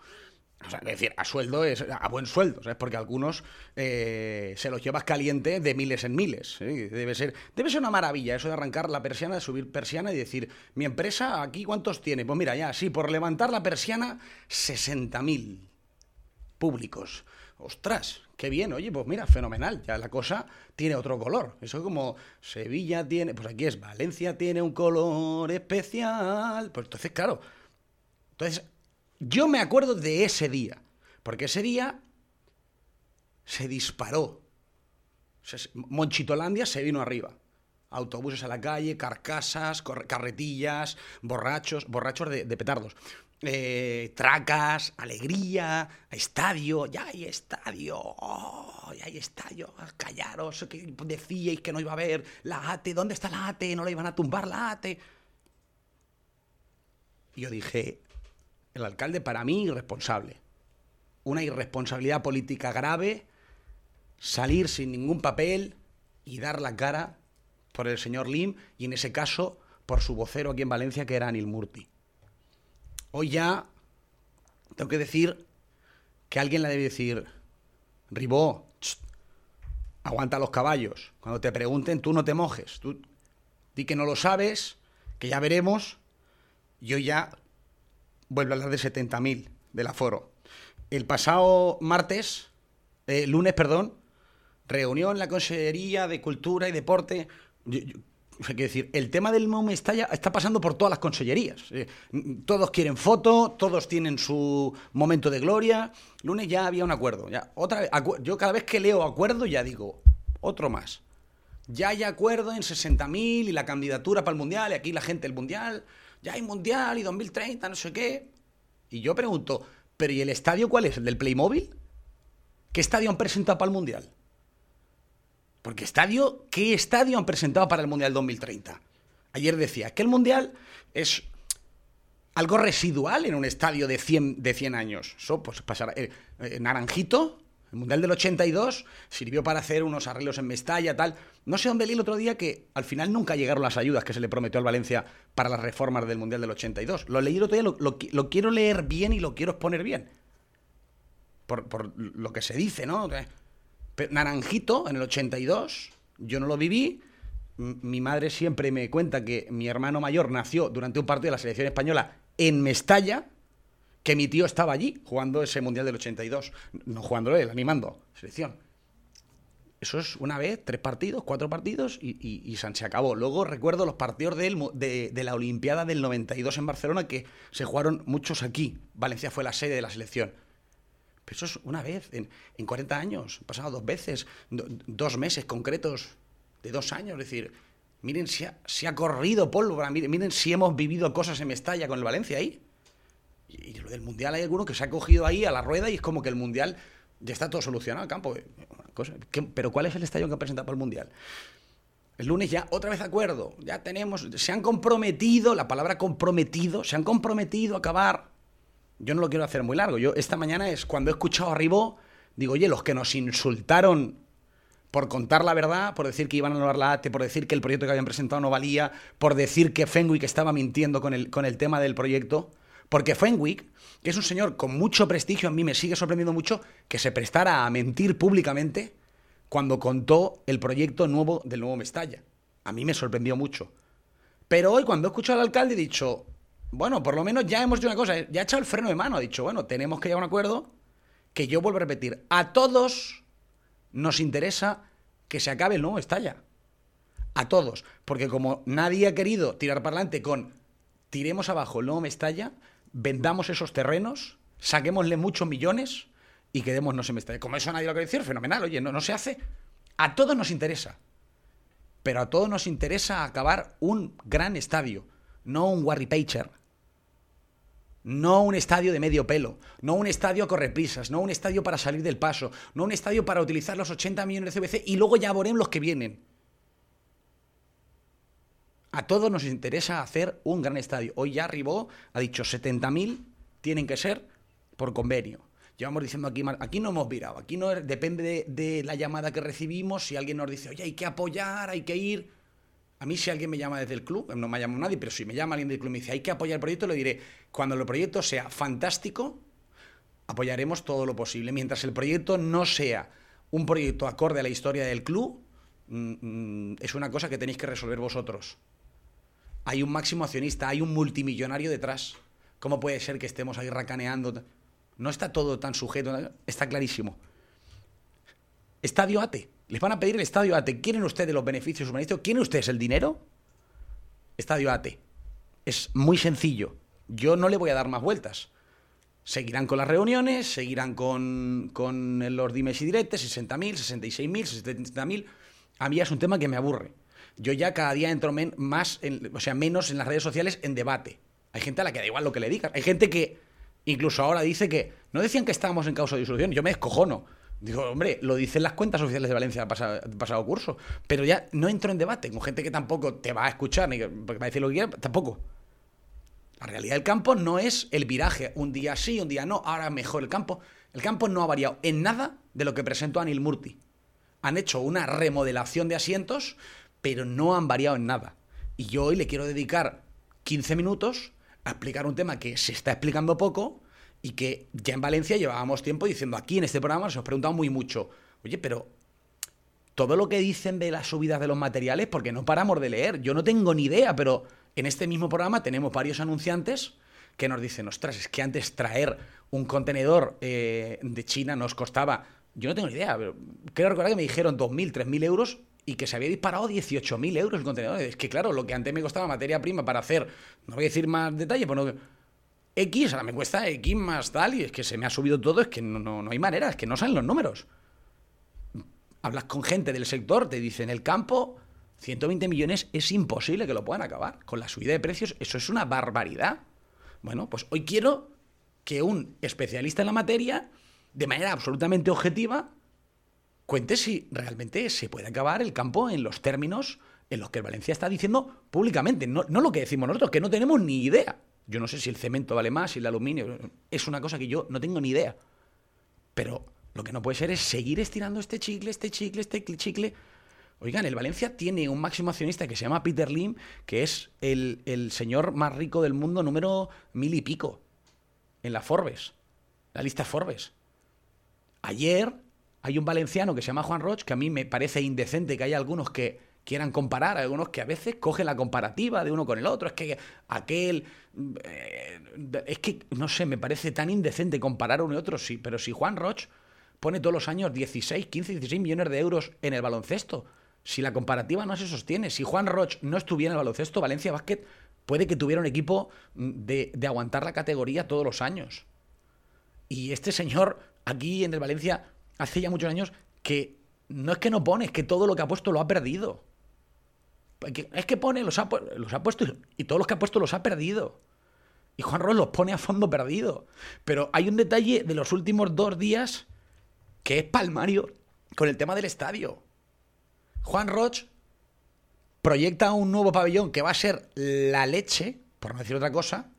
O sea, es decir, a sueldo es a buen sueldo, ¿sabes? Porque algunos eh, se los llevas caliente de miles en miles. Debe, ser, debe ser una maravilla eso de arrancar la persiana, de subir persiana y decir, mi empresa aquí cuántos tiene. Pues mira, ya, sí, por levantar la persiana, 60.000 públicos. Ostras, qué bien, oye, pues mira, fenomenal, ya la cosa tiene otro color. Eso como Sevilla tiene, pues aquí es Valencia tiene un color especial. Pues entonces, claro, entonces yo me acuerdo de ese día, porque ese día se disparó. Monchitolandia se vino arriba. Autobuses a la calle, carcasas, carretillas, borrachos, borrachos de, petardos. Eh, tracas, alegría, estadio, ya hay estadio, oh, ya hay estadio, callaros, que decíais que no iba a haber la ATE, ¿dónde está la ATE? No la iban a tumbar la ATE. Y yo dije, el alcalde para mí irresponsable. Una irresponsabilidad política grave, salir sin ningún papel y dar la cara por el señor Lim y en ese caso por su vocero aquí en Valencia que era Anil Murti. Hoy ya tengo que decir que alguien le debe decir, Ribó, aguanta los caballos. Cuando te pregunten, tú no te mojes. Tú di que no lo sabes, que ya veremos. Yo ya vuelve a hablar de 70.000 del aforo. El pasado martes, eh, lunes, perdón, reunión la Consejería de Cultura y Deporte. hay que decir, el tema del MOM está, está pasando por todas las consellerías. Eh, todos quieren foto, todos tienen su momento de gloria. Lunes ya había un acuerdo. Ya, otra yo cada vez que leo acuerdo ya digo, otro más. Ya hay acuerdo en 60.000 y la candidatura para el Mundial, y aquí la gente del Mundial ya hay Mundial y 2030, no sé qué. Y yo pregunto, ¿pero y el estadio cuál es? ¿El del Playmobil? ¿Qué estadio han presentado para el Mundial? Porque estadio, ¿qué estadio han presentado para el Mundial 2030? Ayer decía que el Mundial es algo residual en un estadio de 100, de 100 años. Eso, pues pasará. Eh, eh, naranjito, el Mundial del 82 sirvió para hacer unos arreglos en Mestalla, tal. No sé dónde leí el otro día que al final nunca llegaron las ayudas que se le prometió al Valencia para las reformas del Mundial del 82. Lo leí el otro día, lo, quiero leer bien y lo quiero exponer bien. Por, lo que se dice, ¿no? Naranjito, en el 82, yo no lo viví. Mi madre siempre me cuenta que mi hermano mayor nació durante un partido de la selección española en Mestalla, que mi tío estaba allí jugando ese Mundial del 82, no jugando él, animando selección. Eso es una vez, tres partidos, cuatro partidos y, y, se acabó. Luego recuerdo los partidos de, de, la Olimpiada del 92 en Barcelona que se jugaron muchos aquí. Valencia fue la sede de la selección. Pero eso es una vez, en, en 40 años, pasado dos veces, dos meses concretos de dos años. Es decir, miren si ha, ha corrido pólvora, miren, miren, si hemos vivido cosas en Mestalla con el Valencia ahí. Y, lo del Mundial hay alguno que se ha cogido ahí a la rueda y es como que el Mundial ya está todo solucionado pero ¿cuál es el estadio que ha presentado para el Mundial? El lunes ya otra vez acuerdo, ya tenemos, se han comprometido, la palabra comprometido, se han comprometido a acabar. Yo no lo quiero hacer muy largo. Yo esta mañana es cuando he escuchado a Ribó, digo, oye, los que nos insultaron por contar la verdad, por decir que iban a anular la ATE, por decir que el proyecto que habían presentado no valía, por decir que Fenwick estaba mintiendo con el, con el tema del proyecto, porque Fenwick que es un señor con mucho prestigio, a mí me sigue sorprendiendo mucho que se prestara a mentir públicamente cuando contó el proyecto nuevo del nuevo Mestalla. A mí me sorprendió mucho. Pero hoy, cuando he escuchado al alcalde, he dicho, bueno, por lo menos ya hemos hecho una cosa, ya ha echado el freno de mano, ha dicho, bueno, tenemos que llegar a un acuerdo que yo vuelvo a repetir, a todos nos interesa que se acabe el nuevo Mestalla. A todos. Porque como nadie ha querido tirar para adelante con tiremos abajo el nuevo Mestalla, vendamos esos terrenos, saquémosle muchos millones y quedémonos en Mestalla. Como eso nadie lo quiere decir, fenomenal, oye, no, no se hace. A todos nos interesa. Pero a todos nos interesa acabar un gran estadio, no un Warry Pager. No un estadio de medio pelo, no un estadio a correprisas, no un estadio para salir del paso, no un estadio para utilizar los 80 millones de CBC y luego ya veremos los que vienen. A todos nos interesa hacer un gran estadio. Hoy ya arribó, ha dicho 70.000 tienen que ser por convenio. Llevamos diciendo aquí, aquí no hemos virado, aquí no depende de, la llamada que recibimos, si alguien nos dice, oye, hay que apoyar, hay que ir. A mí si alguien me llama desde el club, no me llama nadie, pero si me llama alguien del club y me dice, hay que apoyar el proyecto, le diré, cuando el proyecto sea fantástico, apoyaremos todo lo posible. Mientras el proyecto no sea un proyecto acorde a la historia del club, mm, mm, es una cosa que tenéis que resolver vosotros hay un máximo accionista, hay un multimillonario detrás. ¿Cómo puede ser que estemos ahí racaneando? No está todo tan sujeto, está clarísimo. Estadio ATE. Les van a pedir el estadio ATE. ¿Quieren ustedes los beneficios humanísticos? ¿Quieren ustedes el dinero? Estadio ATE. Es muy sencillo. Yo no le voy a dar más vueltas. Seguirán con las reuniones, seguirán con, con los dimes y diretes, 60.000, 66.000, 70.000. A mí es un tema que me aburre yo ya cada día entro más, o sea, menos en las redes sociales en debate. Hay gente a la que da igual lo que le digas. Hay gente que incluso ahora dice que no decían que estábamos en causa de disolución. Yo me escojono. Digo, hombre, lo dicen las cuentas oficiales de Valencia el pasado, curso. Pero ya no entro en debate con gente que tampoco te va a escuchar ni que va a decir lo que quiera. Tampoco. La realidad del campo no es el viraje. Un día sí, un día no. Ahora mejor el campo. El campo no ha variado en nada de lo que presentó Anil Murti. Han hecho una remodelación de asientos pero no han variado en nada. Y yo hoy le quiero dedicar 15 minutos a explicar un tema que se está explicando poco y que ya en Valencia llevábamos tiempo diciendo aquí en este programa nos hemos preguntado muy mucho, oye, pero todo lo que dicen de las subidas de los materiales, porque no paramos de leer, yo no tengo ni idea, pero en este mismo programa tenemos varios anunciantes que nos dicen, ostras, es que antes traer un contenedor eh, de China nos costaba, yo no tengo ni idea, pero creo recordar que me dijeron 2.000, 3.000 euros y que se había disparado 18.000 euros el contenedor. Es que, claro, lo que antes me costaba materia prima para hacer, no voy a decir más detalles, pero X, ahora me cuesta X más tal, y es que se me ha subido todo, es que no, no, hay manera, es que no salen los números. Hablas con gente del sector, te dicen, el campo, 120 millones es imposible que lo puedan acabar. Con la subida de precios, eso es una barbaridad. Bueno, pues hoy quiero que un especialista en la materia, de manera absolutamente objetiva, cuente si realmente se puede acabar el campo en los términos en los que Valencia está diciendo públicamente, no, lo que decimos nosotros, que no tenemos ni idea. Yo no sé si el cemento vale más, si el aluminio, es una cosa que yo no tengo ni idea. Pero lo que no puede ser es seguir estirando este chicle, este chicle, este chicle. Oigan, el Valencia tiene un máximo accionista que se llama Peter Lim, que es el, el señor más rico del mundo, número mil y pico, en la Forbes, la lista Forbes. Ayer hay un valenciano que se llama Juan Roch, que a mí me parece indecente que haya algunos que quieran comparar, algunos que a veces cogen la comparativa de uno con el otro. Es que aquel. Eh, es que, no sé, me parece tan indecente comparar uno y otro, sí. Pero si Juan Roch pone todos los años 16, 15, 16 millones de euros en el baloncesto. Si la comparativa no se sostiene, si Juan Roch no estuviera en el baloncesto, Valencia Basket puede que tuviera un equipo mm, de, de aguantar la categoría todos los años. Y este señor aquí en el Valencia hace ya muchos años que no es que no pone, es que todo lo que ha puesto lo ha perdido. Es que pone, los ha, los ha puesto y todos los que ha puesto los ha perdido. Y Juan Roch los pone a fondo perdido. Pero hay un detalle de los últimos dos días que es palmario con el tema del estadio. Juan Roch proyecta un nuevo pabellón que va a ser la leche, por no decir otra cosa,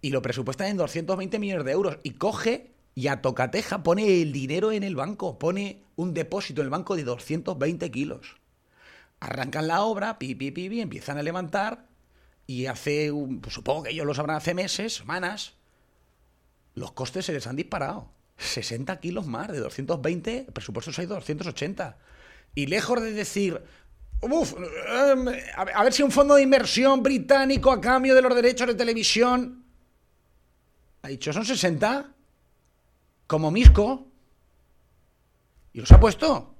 y lo presupuesta en 220 millones de euros. Y coge y a tocateja pone el dinero en el banco, pone un depósito en el banco de 220 kilos. Arrancan la obra, pi, pi, pi, pi empiezan a levantar y hace, un, pues supongo que ellos lo sabrán hace meses, semanas, los costes se les han disparado. 60 kilos más, de 220, el presupuesto a 280. Y lejos de decir, em, a ver si un fondo de inversión británico a cambio de los derechos de televisión. Ha dicho, son 60. Como Misco. Y los ha puesto.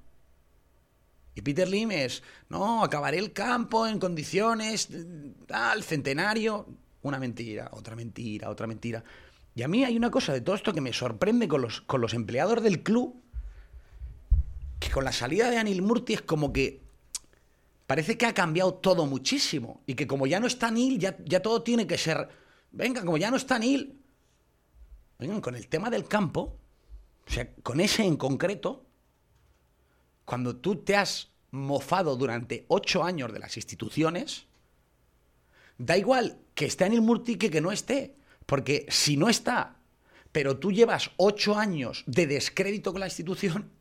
Y Peter Lim es, no, acabaré el campo en condiciones, tal, centenario. Una mentira, otra mentira, otra mentira. Y a mí hay una cosa de todo esto que me sorprende con los, con los empleados del club, que con la salida de Anil Murti es como que parece que ha cambiado todo muchísimo. Y que como ya no está Neil, ya, ya todo tiene que ser, venga, como ya no está Neil, con el tema del campo, o sea, con ese en concreto, cuando tú te has mofado durante ocho años de las instituciones, da igual que esté en el Murti que que no esté. Porque si no está, pero tú llevas ocho años de descrédito con la institución,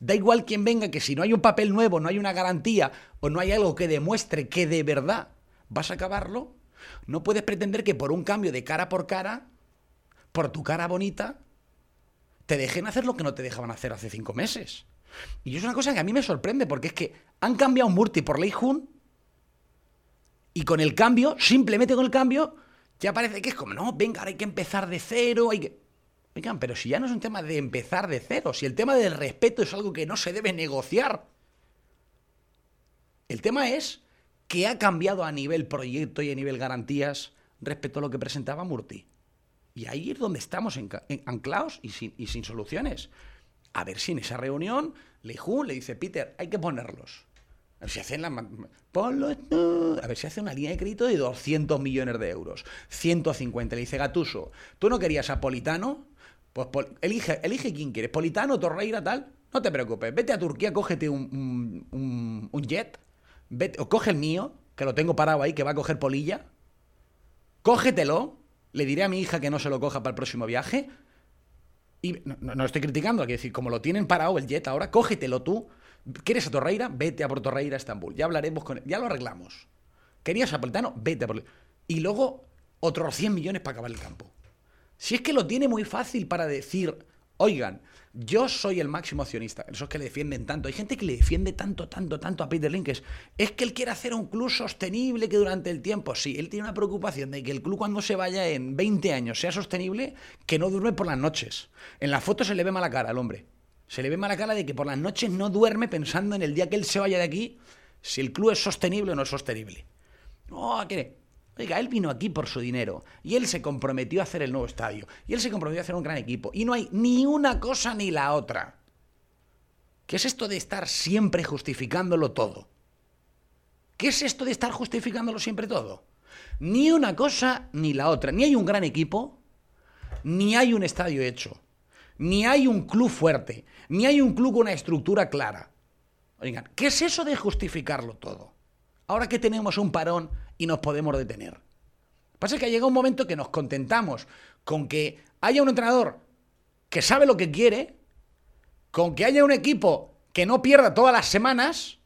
da igual quien venga, que si no hay un papel nuevo, no hay una garantía o no hay algo que demuestre que de verdad vas a acabarlo, no puedes pretender que por un cambio de cara por cara, por tu cara bonita, te dejen hacer lo que no te dejaban hacer hace cinco meses. Y es una cosa que a mí me sorprende, porque es que han cambiado Murti por Lei Jun, y con el cambio, simplemente con el cambio, ya parece que es como, no, venga, ahora hay que empezar de cero, hay que... Oigan, pero si ya no es un tema de empezar de cero, si el tema del respeto es algo que no se debe negociar. El tema es que ha cambiado a nivel proyecto y a nivel garantías respecto a lo que presentaba Murti. Y ahí es donde estamos anclados y sin, soluciones. A ver si en esa reunión Leijun le dice, Peter, hay que ponerlos. A ver si hacen la... Ponlo... A ver si hace una línea de crédito de 200 millones de euros. 150. Le dice Gatuso, ¿tú no querías a Politano? Pues elige, elige quién quieres. Politano, Torreira, tal. No te preocupes. Vete a Turquía, cógete un, un, jet. Vete, o coge el mío, que lo tengo parado ahí, que va a coger polilla. Cógetelo. Le diré a mi hija que no se lo coja para el próximo viaje no, no, estoy criticando, hay que decir, como lo tienen parado el jet ahora, cógetelo tú. ¿Quieres a Torreira? Vete a por Torreira, Estambul. Ya hablaremos con él. Ya lo arreglamos. ¿Querías a Politano? Vete a por... Y luego otros 100 millones para acabar el campo. Si es que lo tiene muy fácil para decir, oigan, yo soy el máximo accionista. Esos que le defienden tanto. Hay gente que le defiende tanto, tanto, tanto a Peter Linkes. Es que él quiere hacer un club sostenible que durante el tiempo, sí, él tiene una preocupación de que el club cuando se vaya en 20 años sea sostenible, que no duerme por las noches. En la foto se le ve mala cara al hombre. Se le ve mala cara de que por las noches no duerme pensando en el día que él se vaya de aquí, si el club es sostenible o no es sostenible. No, ¿qué? Oiga, él vino aquí por su dinero y él se comprometió a hacer el nuevo estadio y él se comprometió a hacer un gran equipo y no hay ni una cosa ni la otra. ¿Qué es esto de estar siempre justificándolo todo? ¿Qué es esto de estar justificándolo siempre todo? Ni una cosa ni la otra. Ni hay un gran equipo, ni hay un estadio hecho, ni hay un club fuerte, ni hay un club con una estructura clara. Oigan, ¿qué es eso de justificarlo todo? Ahora que tenemos un parón y nos podemos detener. Pasa es que llega un momento que nos contentamos con que haya un entrenador que sabe lo que quiere, con que haya un equipo que no pierda todas las semanas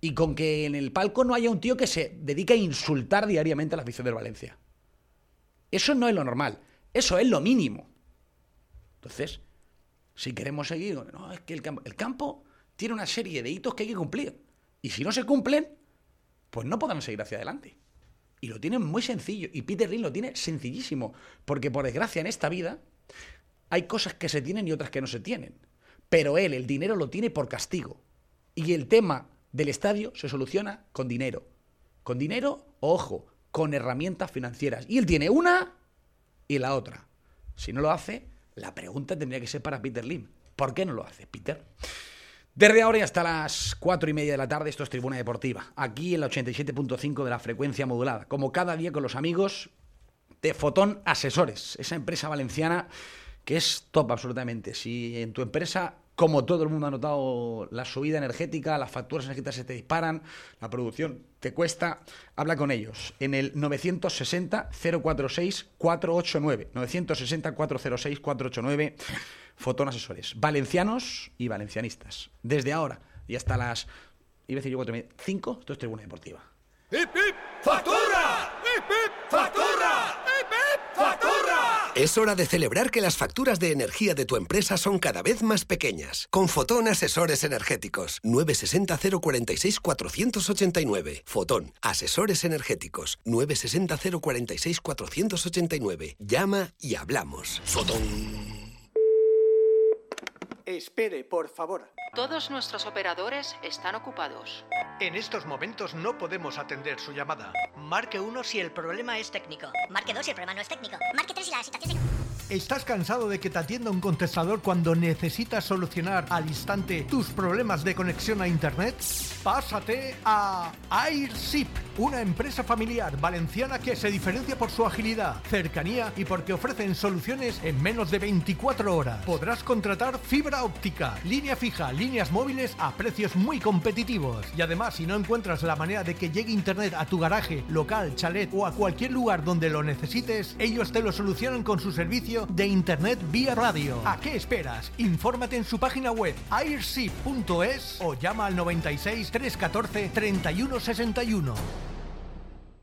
y con que en el palco no haya un tío que se dedique a insultar diariamente a la afición del Valencia. Eso no es lo normal, eso es lo mínimo. Entonces, si queremos seguir, no, es que el campo tiene una serie de hitos que hay que cumplir. Y si no se cumplen, pues no podrán seguir hacia adelante. Y lo tienen muy sencillo. Y Peter Lynn lo tiene sencillísimo. Porque por desgracia en esta vida hay cosas que se tienen y otras que no se tienen. Pero él el dinero lo tiene por castigo. Y el tema del estadio se soluciona con dinero. Con dinero, ojo, con herramientas financieras. Y él tiene una y la otra. Si no lo hace, la pregunta tendría que ser para Peter Lim. ¿Por qué no lo hace, Peter? Desde ahora y hasta las cuatro y media de la tarde, esto es Tribuna Deportiva, aquí en la 87.5 de la frecuencia modulada, como cada día con los amigos de Fotón Asesores, esa empresa valenciana que es top absolutamente. Si en tu empresa, como todo el mundo ha notado, la subida energética, las facturas energéticas se te disparan, la producción te cuesta, habla con ellos en el 960-046-489. 960-406-489. Fotón Asesores. Valencianos y valencianistas. Desde ahora y hasta las. Iba a decir yo cuatro Cinco, esto es tribuna deportiva. ¡Factura! ¡Factura! ¡Factura! Es hora de celebrar que las facturas de energía de tu empresa son cada vez más pequeñas. Con Fotón Asesores Energéticos. 960 046 489. Fotón Asesores Energéticos. 960 046 489. Llama y hablamos. Fotón. Espere, por favor. Todos nuestros operadores están ocupados. En estos momentos no podemos atender su llamada. Marque 1 si el problema es técnico. Marque 2 si el problema no es técnico. Marque 3 si la situación es... ¿Estás cansado de que te atienda un contestador cuando necesitas solucionar al instante tus problemas de conexión a Internet? Pásate a AirShip, una empresa familiar valenciana que se diferencia por su agilidad, cercanía y porque ofrecen soluciones en menos de 24 horas. Podrás contratar fibra óptica, línea fija, líneas móviles a precios muy competitivos. Y además, si no encuentras la manera de que llegue Internet a tu garaje, local, chalet o a cualquier lugar donde lo necesites, ellos te lo solucionan con su servicio de Internet vía radio. ¿A qué esperas? Infórmate en su página web airship.es o llama al 96 314 3161.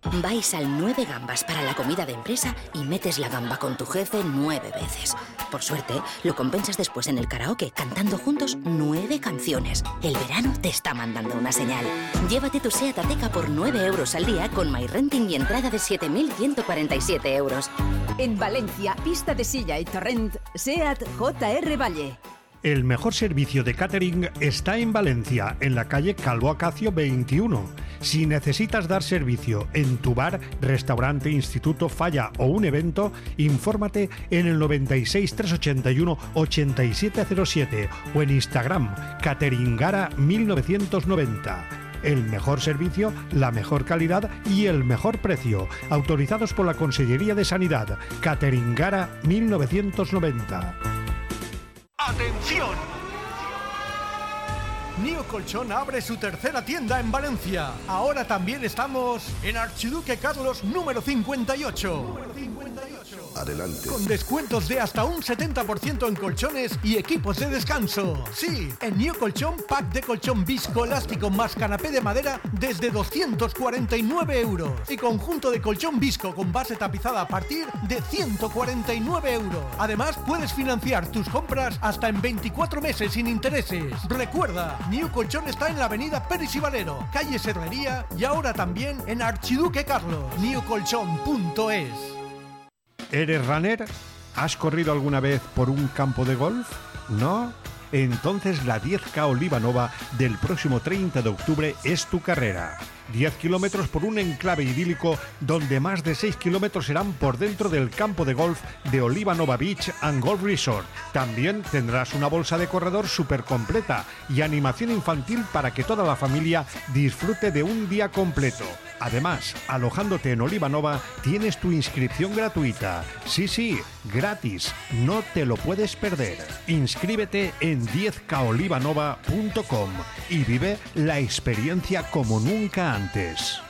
Vais al 9 gambas para la comida de empresa y metes la gamba con tu jefe nueve veces. Por suerte, lo compensas después en el karaoke cantando juntos nueve canciones. El verano te está mandando una señal. Llévate tu SEAT Ateca por 9 euros al día con MyRenting y entrada de 7.147 euros. En Valencia, pista de silla y torrent, SEAT JR Valle. El mejor servicio de catering está en Valencia, en la calle Calvo Acacio 21. Si necesitas dar servicio en tu bar, restaurante, instituto, falla o un evento, infórmate en el 96 381 8707 o en Instagram cateringara 1990 el mejor servicio, la mejor calidad y el mejor precio. Autorizados por la Consellería de Sanidad. Cateringara 1990. ¡Atención! Nio Colchón abre su tercera tienda en Valencia. Ahora también estamos en Archiduque Carlos número 58. Adelante. Con descuentos de hasta un 70% en colchones y equipos de descanso. Sí, en New Colchón, pack de colchón viscoelástico más canapé de madera desde 249 euros. Y conjunto de colchón visco con base tapizada a partir de 149 euros. Además, puedes financiar tus compras hasta en 24 meses sin intereses. Recuerda, New Colchón está en la avenida Pérez y Valero, calle Serrería y ahora también en Archiduque Carlos. newcolchón.es ¿Eres runner? ¿Has corrido alguna vez por un campo de golf? ¿No? Entonces la 10K Olivanova del próximo 30 de octubre es tu carrera. 10 kilómetros por un enclave idílico donde más de 6 kilómetros serán por dentro del campo de golf de Olivanova Beach and Golf Resort. También tendrás una bolsa de corredor súper completa y animación infantil para que toda la familia disfrute de un día completo. Además, alojándote en Olivanova, tienes tu inscripción gratuita. Sí, sí, gratis. No te lo puedes perder. Inscríbete en 10kaolivanova.com y vive la experiencia como nunca antes.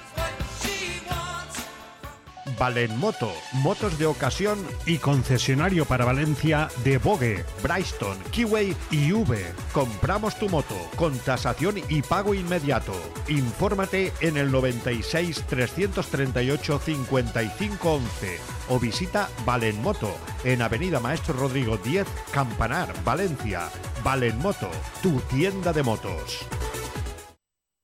Valenmoto, motos de ocasión y concesionario para Valencia de Bogue, Bryston, Kiway y V. Compramos tu moto con tasación y pago inmediato. Infórmate en el 96 338 55 11 o visita Valenmoto en Avenida Maestro Rodrigo 10, Campanar, Valencia. Valenmoto, tu tienda de motos.